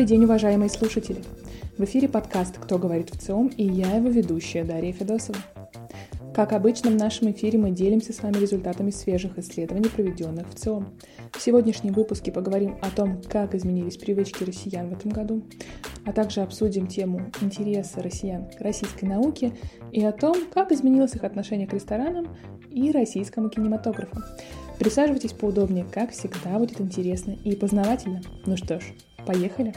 Добрый день, уважаемые слушатели! В эфире подкаст «Кто говорит в ЦИОМ» и я его ведущая Дарья Федосова. Как обычно, в нашем эфире мы делимся с вами результатами свежих исследований, проведенных в ЦИОМ. В сегодняшнем выпуске поговорим о том, как изменились привычки россиян в этом году, а также обсудим тему интереса россиян к российской науке и о том, как изменилось их отношение к ресторанам и российскому кинематографу. Присаживайтесь поудобнее, как всегда будет интересно и познавательно. Ну что ж, поехали!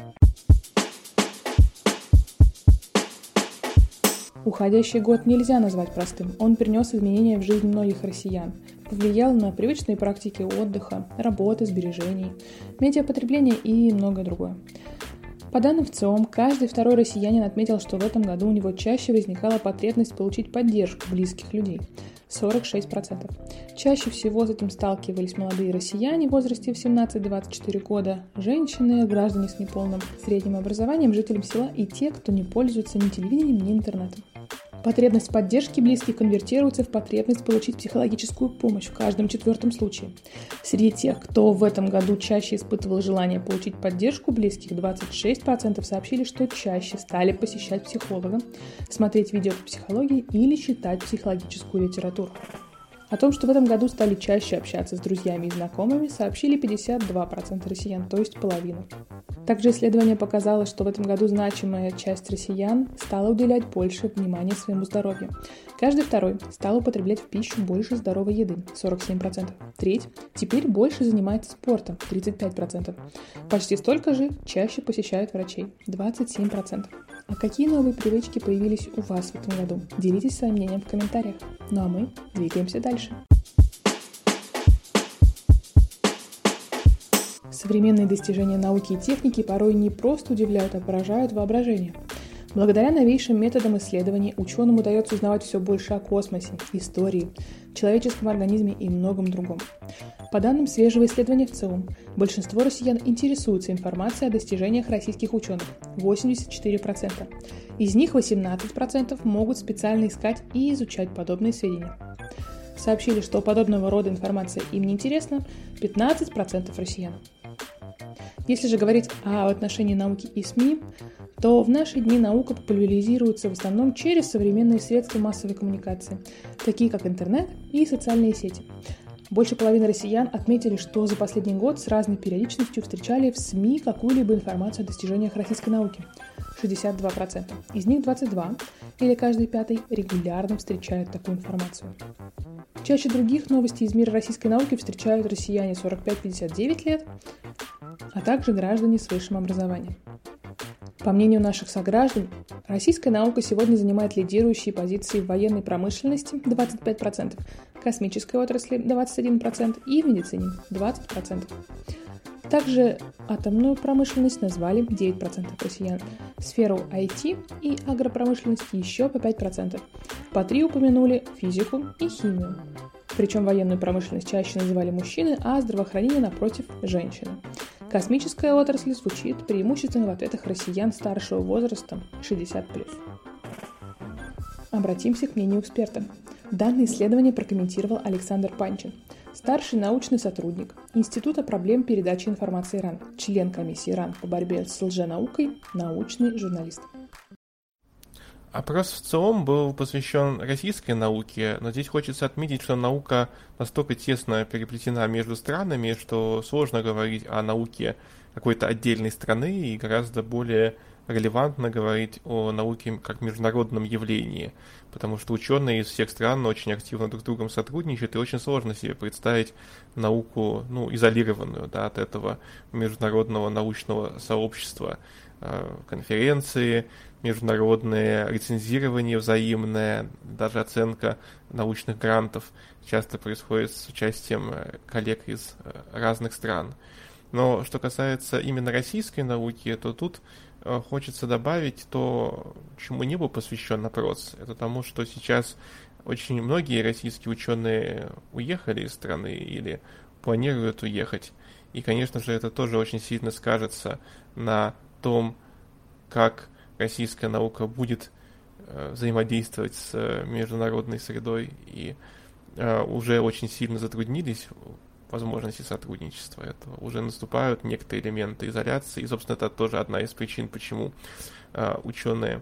Уходящий год нельзя назвать простым. Он принес изменения в жизнь многих россиян, повлиял на привычные практики отдыха, работы, сбережений, медиапотребления и многое другое. По данным ВЦИОМ, каждый второй россиянин отметил, что в этом году у него чаще возникала потребность получить поддержку близких людей – 46%. Чаще всего с этим сталкивались молодые россияне в возрасте в 17-24 года, женщины, граждане с неполным средним образованием, жители села и те, кто не пользуется ни телевидением, ни интернетом. Потребность поддержки близких конвертируется в потребность получить психологическую помощь в каждом четвертом случае. Среди тех, кто в этом году чаще испытывал желание получить поддержку близких, 26% сообщили, что чаще стали посещать психолога, смотреть видео по психологии или читать психологическую литературу. О том, что в этом году стали чаще общаться с друзьями и знакомыми, сообщили 52% россиян, то есть половина. Также исследование показало, что в этом году значимая часть россиян стала уделять больше внимания своему здоровью. Каждый второй стал употреблять в пищу больше здоровой еды – 47%. Треть теперь больше занимается спортом – 35%. Почти столько же чаще посещают врачей – 27%. А какие новые привычки появились у вас в этом году? Делитесь своим мнением в комментариях. Ну а мы двигаемся дальше. Современные достижения науки и техники порой не просто удивляют, а поражают воображение. Благодаря новейшим методам исследований ученым удается узнавать все больше о космосе, истории, человеческом организме и многом другом. По данным свежего исследования в ЦИОМ, большинство россиян интересуются информацией о достижениях российских ученых – 84%. Из них 18% могут специально искать и изучать подобные сведения. Сообщили, что подобного рода информация им не интересна 15% россиян. Если же говорить о отношении науки и СМИ, то в наши дни наука популяризируется в основном через современные средства массовой коммуникации, такие как интернет и социальные сети. Больше половины россиян отметили, что за последний год с разной периодичностью встречали в СМИ какую-либо информацию о достижениях российской науки. 62%. Из них 22, или каждый пятый, регулярно встречают такую информацию. Чаще других новости из мира российской науки встречают россияне 45-59 лет, а также граждане с высшим образованием. По мнению наших сограждан, российская наука сегодня занимает лидирующие позиции в военной промышленности 25%, космической отрасли 21% и в медицине 20%. Также атомную промышленность назвали 9% россиян, сферу IT и агропромышленность еще по 5%. По 3 упомянули физику и химию. Причем военную промышленность чаще называли мужчины, а здравоохранение, напротив, женщины. Космическая отрасль звучит преимущественно в ответах россиян старшего возраста 60+. Обратимся к мнению эксперта. Данное исследование прокомментировал Александр Панчин, старший научный сотрудник Института проблем передачи информации РАН, член комиссии РАН по борьбе с лженаукой, научный журналист. Опрос в целом был посвящен российской науке, но здесь хочется отметить, что наука настолько тесно переплетена между странами, что сложно говорить о науке какой-то отдельной страны и гораздо более релевантно говорить о науке как международном явлении, потому что ученые из всех стран очень активно друг с другом сотрудничают, и очень сложно себе представить науку, ну, изолированную, да, от этого международного научного сообщества, э, конференции, международное рецензирование взаимное, даже оценка научных грантов часто происходит с участием э, коллег из э, разных стран. Но что касается именно российской науки, то тут хочется добавить то, чему не был посвящен опрос. Это тому, что сейчас очень многие российские ученые уехали из страны или планируют уехать. И, конечно же, это тоже очень сильно скажется на том, как российская наука будет э, взаимодействовать с э, международной средой и э, уже очень сильно затруднились возможности сотрудничества этого. Уже наступают некоторые элементы изоляции, и, собственно, это тоже одна из причин, почему э, ученые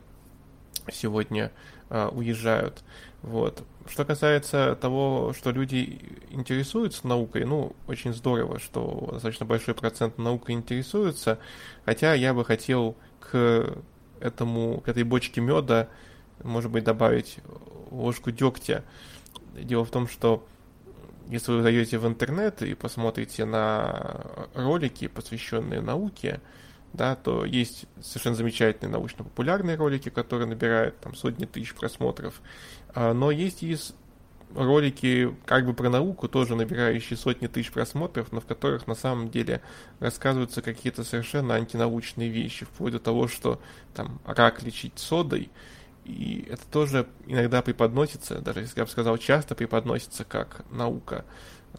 сегодня э, уезжают. Вот. Что касается того, что люди интересуются наукой, ну, очень здорово, что достаточно большой процент наукой интересуется, хотя я бы хотел к этому, к этой бочке меда, может быть, добавить ложку дегтя. Дело в том, что если вы зайдете в интернет и посмотрите на ролики, посвященные науке, да, то есть совершенно замечательные научно-популярные ролики, которые набирают там сотни тысяч просмотров, а, но есть и ролики как бы про науку, тоже набирающие сотни тысяч просмотров, но в которых на самом деле рассказываются какие-то совершенно антинаучные вещи, вплоть до того, что там рак лечить содой, и это тоже иногда преподносится, даже если я бы сказал, часто преподносится как наука.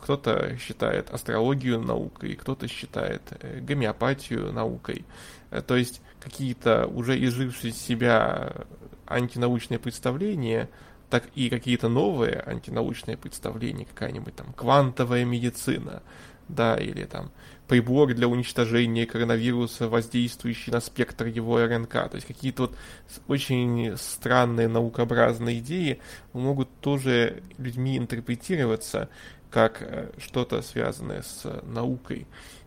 Кто-то считает астрологию наукой, кто-то считает э, гомеопатию наукой. Э, то есть какие-то уже изжившие себя антинаучные представления, так и какие-то новые антинаучные представления, какая-нибудь там квантовая медицина, да, или там прибор для уничтожения коронавируса, воздействующий на спектр его РНК. То есть какие-то вот очень странные наукообразные идеи могут тоже людьми интерпретироваться как э, что-то связанное с наукой.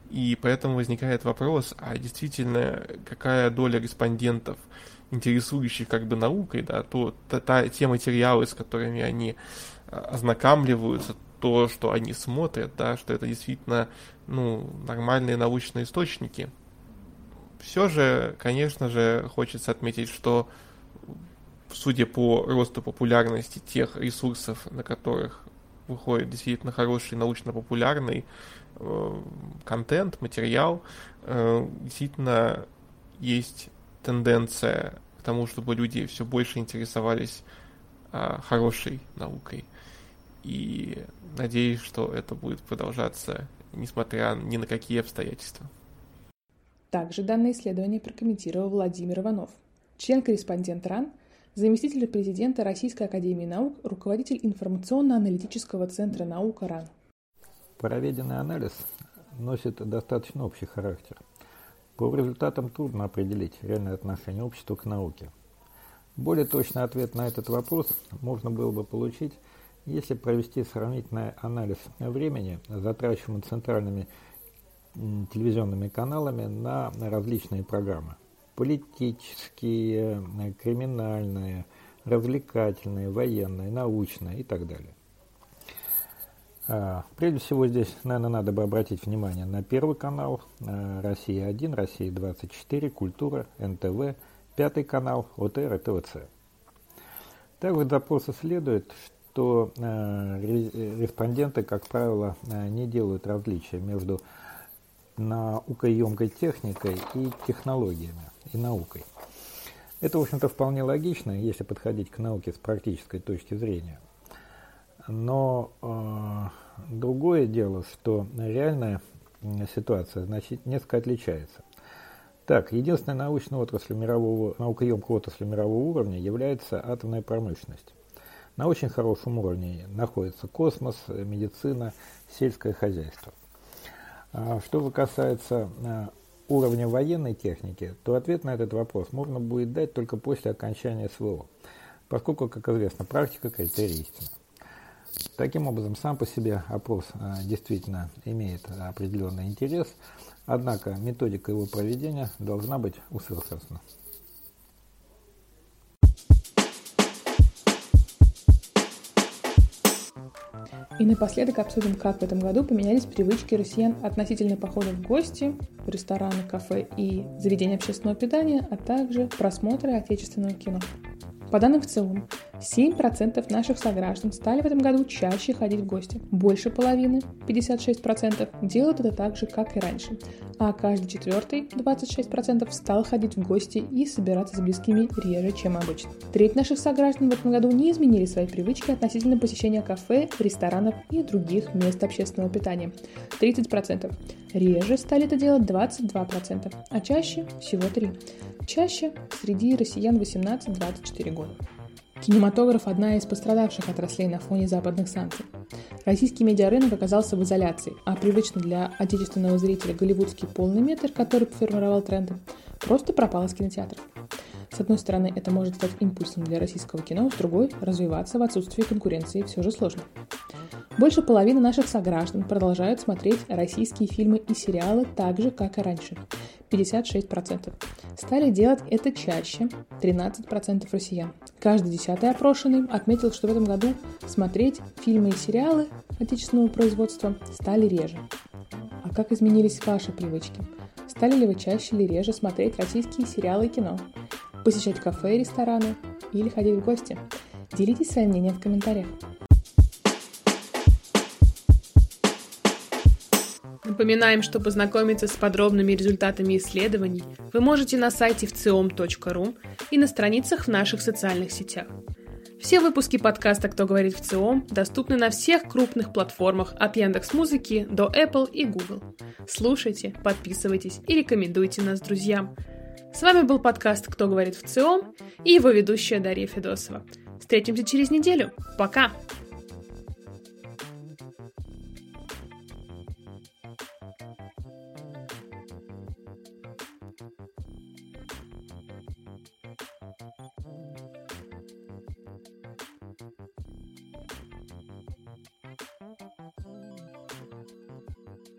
И поэтому возникает вопрос, а действительно какая доля респондентов, интересующих как бы наукой, да, то, та, та, те материалы, с которыми они э, ознакомливаются, то, что они смотрят, да, что это действительно ну, нормальные научные источники. Все же, конечно же, хочется отметить, что судя по росту популярности тех ресурсов, на которых выходит действительно хороший научно-популярный э, контент, материал, э, действительно есть тенденция к тому, чтобы люди все больше интересовались э, хорошей наукой. И надеюсь, что это будет продолжаться, несмотря ни на какие обстоятельства. Также данное исследование прокомментировал Владимир Иванов, член-корреспондент РАН, заместитель президента Российской Академии Наук, руководитель информационно-аналитического центра наука РАН. Проведенный анализ носит достаточно общий характер. По результатам трудно определить реальное отношение общества к науке. Более точный ответ на этот вопрос можно было бы получить – если провести сравнительный анализ времени, затрачиваемого центральными телевизионными каналами на различные программы, политические, криминальные, развлекательные, военные, научные и так далее. А, прежде всего здесь, наверное, надо бы обратить внимание на первый канал а, «Россия-1», «Россия-24», «Культура», «НТВ», пятый канал «ОТР» и ТВЦ. Также из запроса следует, то э, респонденты, как правило, э, не делают различия между наукоемкой техникой и технологиями, и наукой. Это, в общем-то, вполне логично, если подходить к науке с практической точки зрения. Но э, другое дело, что реальная ситуация значит, несколько отличается. Так, единственной научной отраслью мирового, наукоемкой отраслью мирового уровня является атомная промышленность. На очень хорошем уровне находится космос, медицина, сельское хозяйство. А что касается а, уровня военной техники, то ответ на этот вопрос можно будет дать только после окончания СВО, поскольку, как известно, практика – критерий истины. Таким образом, сам по себе опрос а, действительно имеет определенный интерес, однако методика его проведения должна быть усовершенствована. И напоследок обсудим, как в этом году поменялись привычки россиян относительно похода в гости, в рестораны, кафе и заведения общественного питания, а также просмотра отечественного кино. По данным в целом, 7% наших сограждан стали в этом году чаще ходить в гости. Больше половины, 56%, делают это так же, как и раньше. А каждый четвертый, 26%, стал ходить в гости и собираться с близкими реже, чем обычно. Треть наших сограждан в этом году не изменили свои привычки относительно посещения кафе, ресторанов и других мест общественного питания. 30%. Реже стали это делать 22%, а чаще всего 3%. Чаще среди россиян 18-24 года. Кинематограф – одна из пострадавших отраслей на фоне западных санкций. Российский медиарынок оказался в изоляции, а привычный для отечественного зрителя голливудский полный метр, который формировал тренды, просто пропал из кинотеатров. С одной стороны, это может стать импульсом для российского кино, с другой – развиваться в отсутствии конкуренции все же сложно. Больше половины наших сограждан продолжают смотреть российские фильмы и сериалы так же, как и раньше – 56%. Стали делать это чаще – 13% россиян. Каждый десятый опрошенный отметил, что в этом году смотреть фильмы и сериалы отечественного производства стали реже. А как изменились ваши привычки? Стали ли вы чаще или реже смотреть российские сериалы и кино? посещать кафе и рестораны или ходить в гости. Делитесь своим мнением в комментариях. Напоминаем, что познакомиться с подробными результатами исследований вы можете на сайте вциом.ру и на страницах в наших социальных сетях. Все выпуски подкаста «Кто говорит в ЦИОМ» доступны на всех крупных платформах от Яндекс Музыки до Apple и Google. Слушайте, подписывайтесь и рекомендуйте нас друзьям – с вами был подкаст «Кто говорит в ЦИОМ» и его ведущая Дарья Федосова. Встретимся через неделю. Пока!